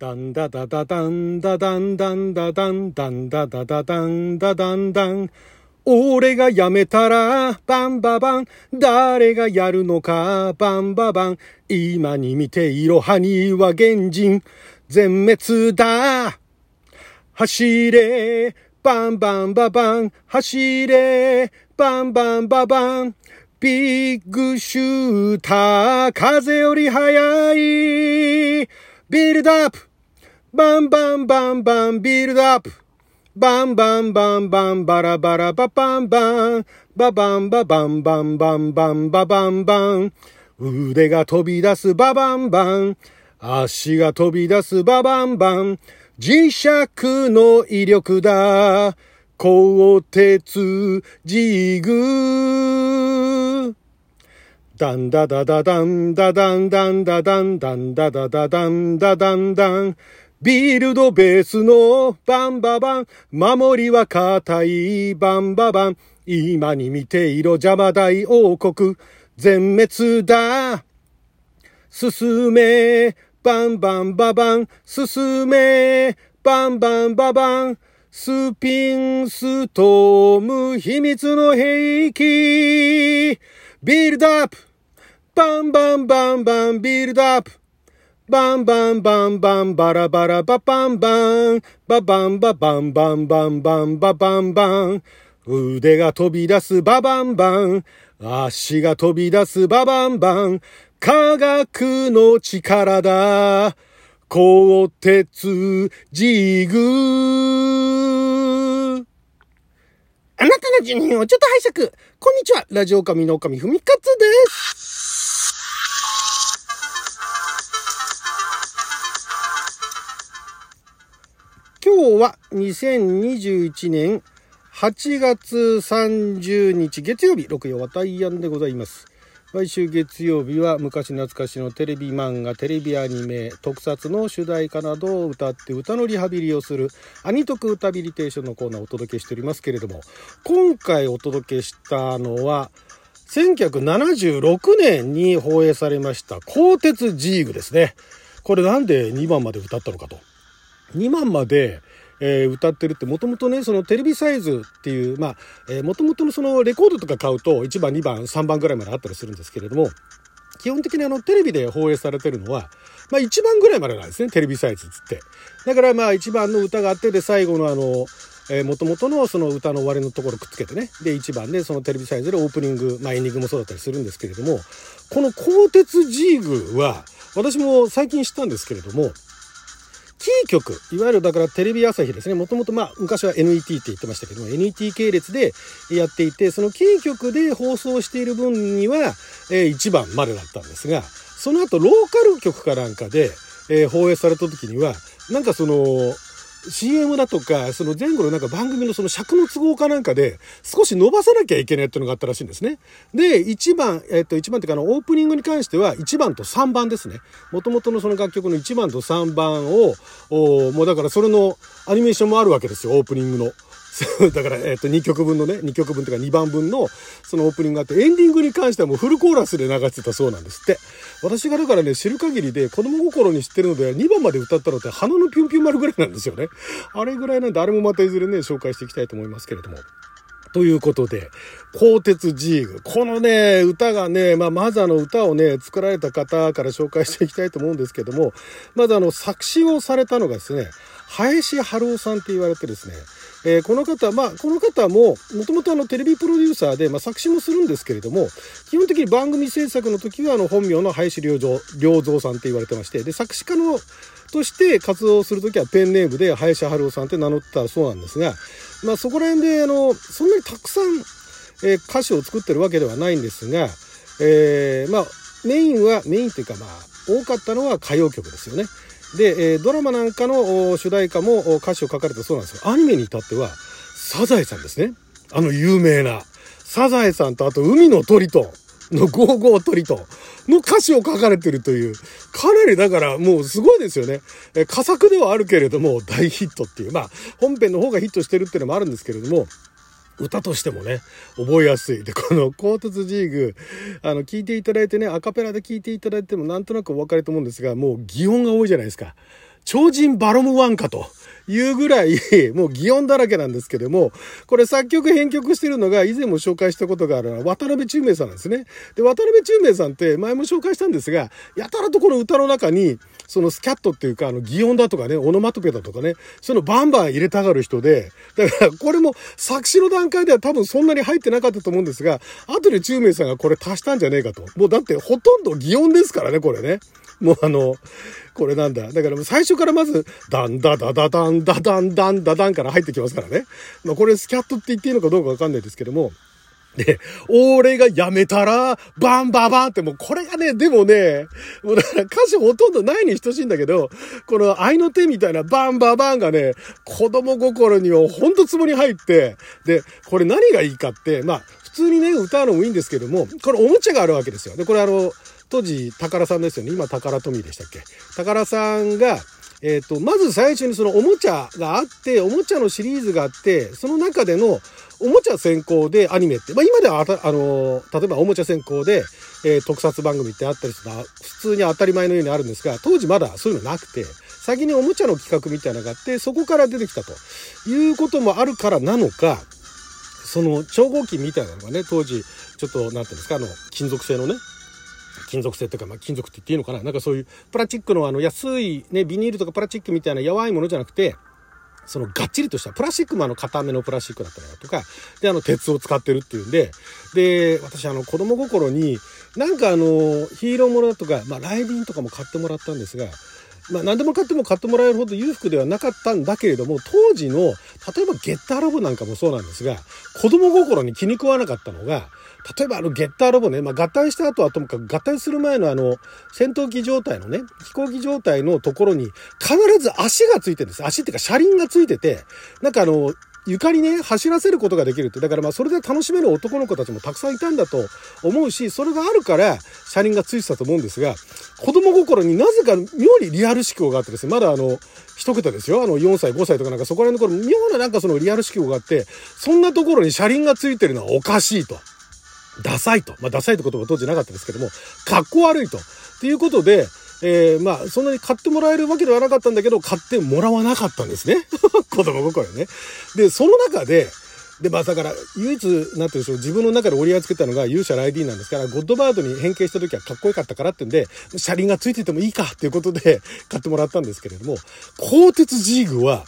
ダンダダダダンダダンダンダダンダンダダダダンダダンダン。俺が辞めたら、バンババン。誰がやるのか、バンババン。今に見ていろはには現人。全滅だ。走れ、バンバンババン。走れ、バンバンババン。ビッグシューター、風より速い。ビルドアップバンバンバンバンビルドアップ。バンバンバンバンバラバラババンバン。ババンババンバンバンバンババン。バン腕が飛び出すババンバン。足が飛び出すババンバン。磁石の威力だ。鋼鉄ジグダンダダダダンダダンダンダダンダンダダダダンダダンダン。ビルドベースのバンババン。守りは硬いバンババン。今に見ていろ邪魔大王国。全滅だ。進めバンバンババン。進めバンバンババン。スピンストーム秘密の兵器。ビルドアップ。バンバンバンバン。ビルドアップ。バンバンバンバンバラバラババンバンババンババンバンバンバンババンバン腕が飛び出すババンバン足が飛び出すババンバン科学の力だ鋼鉄ジグあなたの住人をちょっと拝借こんにちはラジオ神の神ふみかつです今日は2021年8月30日月曜日、6曜は大安でございます。毎週月曜日は昔懐かしのテレビ漫画、テレビアニメ、特撮の主題歌などを歌って歌のリハビリをするアニトク歌ビリテーションのコーナーをお届けしておりますけれども、今回お届けしたのは、1976年に放映されました鋼鉄ジーグですね。これなんで2番まで歌ったのかと。2番まで、えー、歌ってるってもともとねそのテレビサイズっていうまあ、えもともとのそのレコードとか買うと1番2番3番ぐらいまであったりするんですけれども基本的にあのテレビで放映されてるのは、まあ、1番ぐらいまでなんですねテレビサイズっつって。だからまあ1番の歌があってで最後のあのえー、元々のその歌の終わりのところくっつけてね。で1番でそのテレビサイズでオープニング、まあ、エンディングもそうだったりするんですけれどもこの鋼鉄ジーグは私も最近知ったんですけれどもキー局、いわゆるだからテレビ朝日ですね、もともとまあ昔は NET って言ってましたけども、NET 系列でやっていて、そのキー局で放送している分には、えー、1番までだったんですが、その後ローカル局かなんかで、えー、放映された時には、なんかその、CM だとか、その前後のなんか番組のその尺の都合かなんかで、少し伸ばさなきゃいけないっていうのがあったらしいんですね。で、1番、えっと、1番っていうか、あの、オープニングに関しては、1番と3番ですね。もともとのその楽曲の1番と3番を、もうだからそれのアニメーションもあるわけですよ、オープニングの。だから、えっ、と、2曲分のね、2曲分というか2番分の、そのオープニングがあって、エンディングに関してはもうフルコーラスで流してたそうなんですって。私がだからね、知る限りで、子供心に知ってるので、2番まで歌ったのって、花のピュンピュン丸ぐらいなんですよね。あれぐらいなんで、あれもまたいずれね、紹介していきたいと思いますけれども。ということで、鋼鉄ジーグ。このね、歌がね、まあ、まずあの歌をね、作られた方から紹介していきたいと思うんですけども、まずあの、作詞をされたのがですね、林春夫さんって言われてですね、えー、この方、まあ、この方も、もともとあの、テレビプロデューサーで、まあ、作詞もするんですけれども、基本的に番組制作の時は、あの、本名の林良三良三さんって言われてまして、で、作詞家の、として活動する時はペンネームで林春夫さんって名乗ったそうなんですが、まあ、そこら辺で、あの、そんなにたくさん、えー、歌詞を作ってるわけではないんですが、えー、まあ、メインは、メインというか、まあ、多かったのは歌謡曲ですよね。で、えー、ドラマなんかの主題歌も歌詞を書かれたそうなんですよ。アニメに至っては、サザエさんですね。あの有名な。サザエさんとあと海の鳥とのゴーゴー鳥との歌詞を書かれてるという、かなりだからもうすごいですよね。え、佳作ではあるけれども大ヒットっていう。まあ本編の方がヒットしてるっていうのもあるんですけれども、歌としてもね、覚えやすい。で、このコートツジーグ、あの、聞いていただいてね、アカペラで聞いていただいてもなんとなくお分かりと思うんですが、もう擬音が多いじゃないですか。超人バロムワンかと。いうぐらい、もう擬音だらけなんですけども、これ作曲編曲してるのが以前も紹介したことがある渡辺中明さんなんですね。で、渡辺中明さんって前も紹介したんですが、やたらとこの歌の中に、そのスキャットっていうか、あの、擬音だとかね、オノマトペだとかね、そのバンバン入れたがる人で、だからこれも作詞の段階では多分そんなに入ってなかったと思うんですが、後で中明さんがこれ足したんじゃねえかと。もうだってほとんど擬音ですからね、これね。もうあの、これなんだ。だからもう最初からまず、ダンダダダダンダダンダンダダンから入ってきますからね。まあこれスキャットって言っていいのかどうかわかんないですけども、で、俺が辞めたら、バンババンってもうこれがね、でもね、もうだから歌詞ほとんどないに等しいんだけど、この愛の手みたいなバンババンがね、子供心にはほんとツボに入って、で、これ何がいいかって、まあ、普通にね、歌うのもいいんですけども、これおもちゃがあるわけですよ。で、これあの、当時、宝さんですよね。今、宝富でしたっけ？宝さんが、えっ、ー、と、まず最初にそのおもちゃがあって、おもちゃのシリーズがあって、その中でのおもちゃ先行でアニメって、まあ今ではあた、あの、例えばおもちゃ先行で、えー、特撮番組ってあったりするのは普通に当たり前のようにあるんですが、当時まだそういうのなくて、先におもちゃの企画みたいなのがあって、そこから出てきたということもあるからなのか、その超合金みたいなのがね、当時、ちょっと、なんていうんですか、あの、金属製のね、金属製っていうか、まあ、金属って言っていいのかな？なんかそういうプラスチックのあの安いね、ビニールとかプラスチックみたいな柔いものじゃなくて、そのがっちりとしたプラスチックもあの硬めのプラスチックだったりだとか、で、あの鉄を使ってるっていうんで、で、私あの子供心に、なんかあのヒーローものだとか、まあライディンとかも買ってもらったんですが、まあ何でも買っても買ってもらえるほど裕福ではなかったんだけれども、当時の、例えばゲッターロボなんかもそうなんですが、子供心に気に食わなかったのが、例えばあのゲッターロボね、まあ、合体した後はともかく合体する前のあの戦闘機状態のね、飛行機状態のところに必ず足がついてるんです。足っていうか車輪がついてて、なんかあの、床にね、走らせることができるって。だからまあそれで楽しめる男の子たちもたくさんいたんだと思うし、それがあるから車輪がついてたと思うんですが、子供心になぜか妙にリアル思考があってですね、まだあの、一桁ですよ。あの、4歳、5歳とかなんかそこら辺の頃、妙ななんかそのリアル思考があって、そんなところに車輪がついてるのはおかしいと。ダサいと。まあ、ダサいって言葉当時なかったですけども、かっこ悪いと。っていうことで、えー、まあ、そんなに買ってもらえるわけではなかったんだけど、買ってもらわなかったんですね。子供心ね。で、その中で、で、まあだから、唯一、なんて言うんでしょう、自分の中で折り合いつけたのが勇者ライディーなんですから、ゴッドバードに変形した時はかっこよかったからってんで、車輪がついててもいいかっていうことで買ってもらったんですけれども、鋼鉄ジーグは、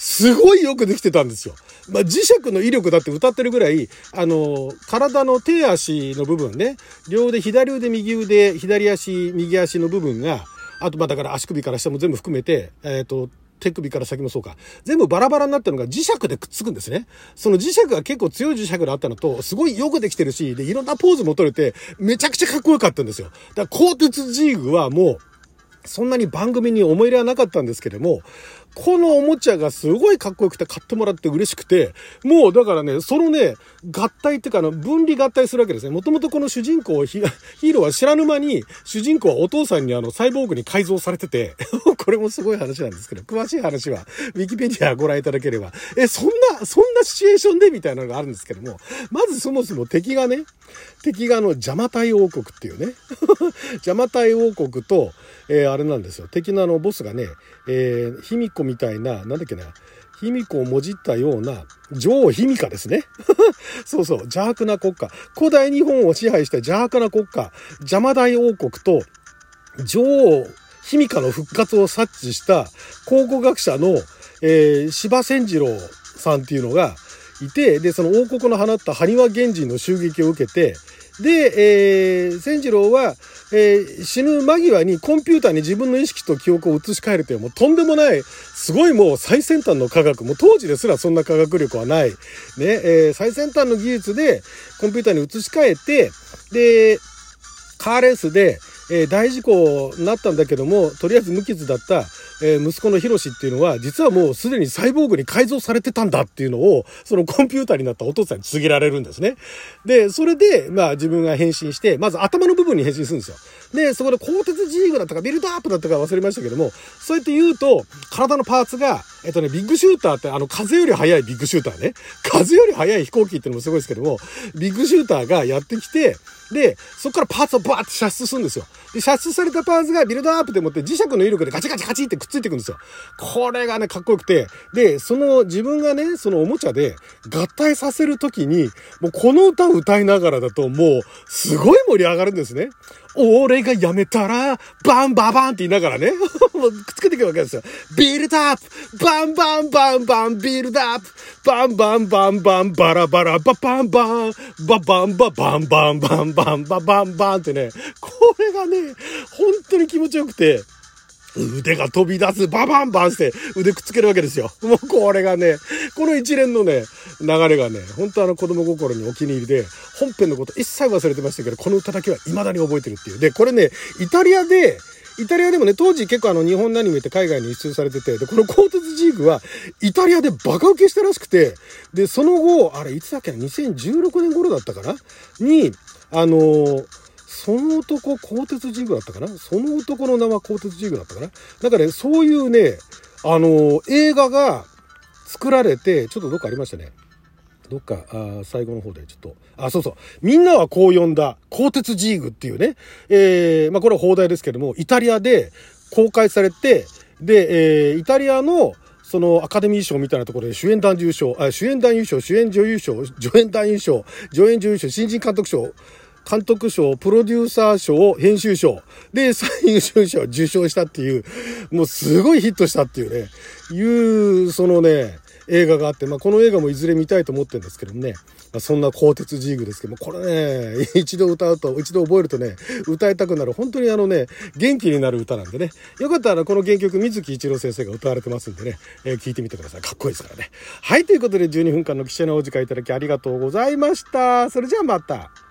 すごいよくできてたんですよ。まあ、磁石の威力だって歌ってるぐらい、あの、体の手足の部分ね、両腕、左腕、右腕、左足、右足の部分が、あと、まあ、だから足首から下も全部含めて、えっ、ー、と、手首から先もそうか。全部バラバラになったのが磁石でくっつくんですね。その磁石が結構強い磁石があったのと、すごいよくできてるし、で、いろんなポーズも取れて、めちゃくちゃかっこよかったんですよ。だから、鋼鉄ジーグはもう、そんなに番組に思い入れはなかったんですけども、このおもちゃがすごいかっこよくて買ってもらって嬉しくて、もうだからね、そのね、合体っていうかあの、分離合体するわけですね。もともとこの主人公、ヒーローは知らぬ間に、主人公はお父さんにあの、サイボーグに改造されてて、これもすごい話なんですけど、詳しい話は、ウィキペディアご覧いただければ、え、そんな、そんなシチュエーションでみたいなのがあるんですけども、まずそもそも敵がね、敵があの、邪魔体王国っていうね、邪魔体王国と、えー、あれなんですよ。敵のあの、ボスがね、えー、卑弥呼みたいな、なんだっけな、卑弥呼をもじったような、女王卑弥呼ですね。そうそう、邪悪な国家。古代日本を支配した邪悪な国家、邪魔大王国と、女王卑弥呼の復活を察知した考古学者の、えー、柴千次郎さんっていうのがいて、で、その王国の放った埴輪源氏の襲撃を受けて、で、えー、千次郎は、えー、死ぬ間際にコンピューターに自分の意識と記憶を移し替えるという、もうとんでもない、すごいもう最先端の科学、もう当時ですらそんな科学力はない、ね、えー、最先端の技術でコンピューターに移し替えて、で、カーレースで、えー、大事故になったんだけども、とりあえず無傷だった、えー、息子のヒロシっていうのは、実はもうすでにサイボーグに改造されてたんだっていうのを、そのコンピューターになったお父さんに告げられるんですね。で、それで、まあ自分が変身して、まず頭の部分に変身するんですよ。で、そこで鋼鉄ジーグだったかビルドアップだったか忘れましたけども、そうやって言うと、体のパーツが、えっとね、ビッグシューターって、あの、風より速いビッグシューターね。風より速い飛行機ってのもすごいですけども、ビッグシューターがやってきて、で、そこからパーツをバーって射出するんですよ。で、射出されたパーツがビルドアップでもって磁石の威力でガチガチガチってくっついていくんですよ。これがね、かっこよくて、で、その自分がね、そのおもちゃで合体させるときに、もうこの歌を歌いながらだともう、すごい盛り上がるんですね。俺が辞めたら、バンババンって言いながらね、くっつけていくわけですよ。ビルドアップバンバンバンバンビルドアップバンバンバンバンバラバラババンバンババンババンバンバンバンバンバンバンってね、これがね、本当に気持ちよくて、腕が飛び出す、ババンバンして腕くっつけるわけですよ。もうこれがね、この一連のね、流れがね、本当あの子供心にお気に入りで、本編のこと一切忘れてましたけど、この歌だけは未だに覚えてるっていう。で、これね、イタリアで、イタリアでもね、当時結構あの日本のアニメって海外に輸出されてて、で、この鋼鉄ジーグはイタリアでバカ受けしたらしくて、で、その後、あれいつだっけな、2016年頃だったかな？に、あのーその男、鋼鉄ジーグだったかな？その男の名は鋼鉄ジーグだったかな？なんかね、そういうね、あのー、映画が作られて、ちょっとどっかありましたね。どっか、あ最後の方でちょっと、あ、そうそう。みんなはこう呼んだ、鋼鉄ジーグっていうね、えー、まあこれは放題ですけども、イタリアで公開されて、で、えー、イタリアの、そのアカデミー賞みたいなところで主演男優賞、あ主演男優賞、主演女優賞、助演男優賞、助演女優賞、新人監督賞、監督賞、プロデューサー賞、編集賞、で、最優秀賞を受賞したっていう、もうすごいヒットしたっていうね、いう、そのね、映画があって、まあ、この映画もいずれ見たいと思ってるんですけどもね、まあ、そんな鋼鉄ジーグですけども、これね、一度歌うと、一度覚えるとね、歌いたくなる、本当にあのね、元気になる歌なんでね、よかったらこの原曲、水木一郎先生が歌われてますんでね、えー、聞いてみてください。かっこいいですからね。はい、ということで12分間の記者のお時間いただきありがとうございました。それじゃあまた。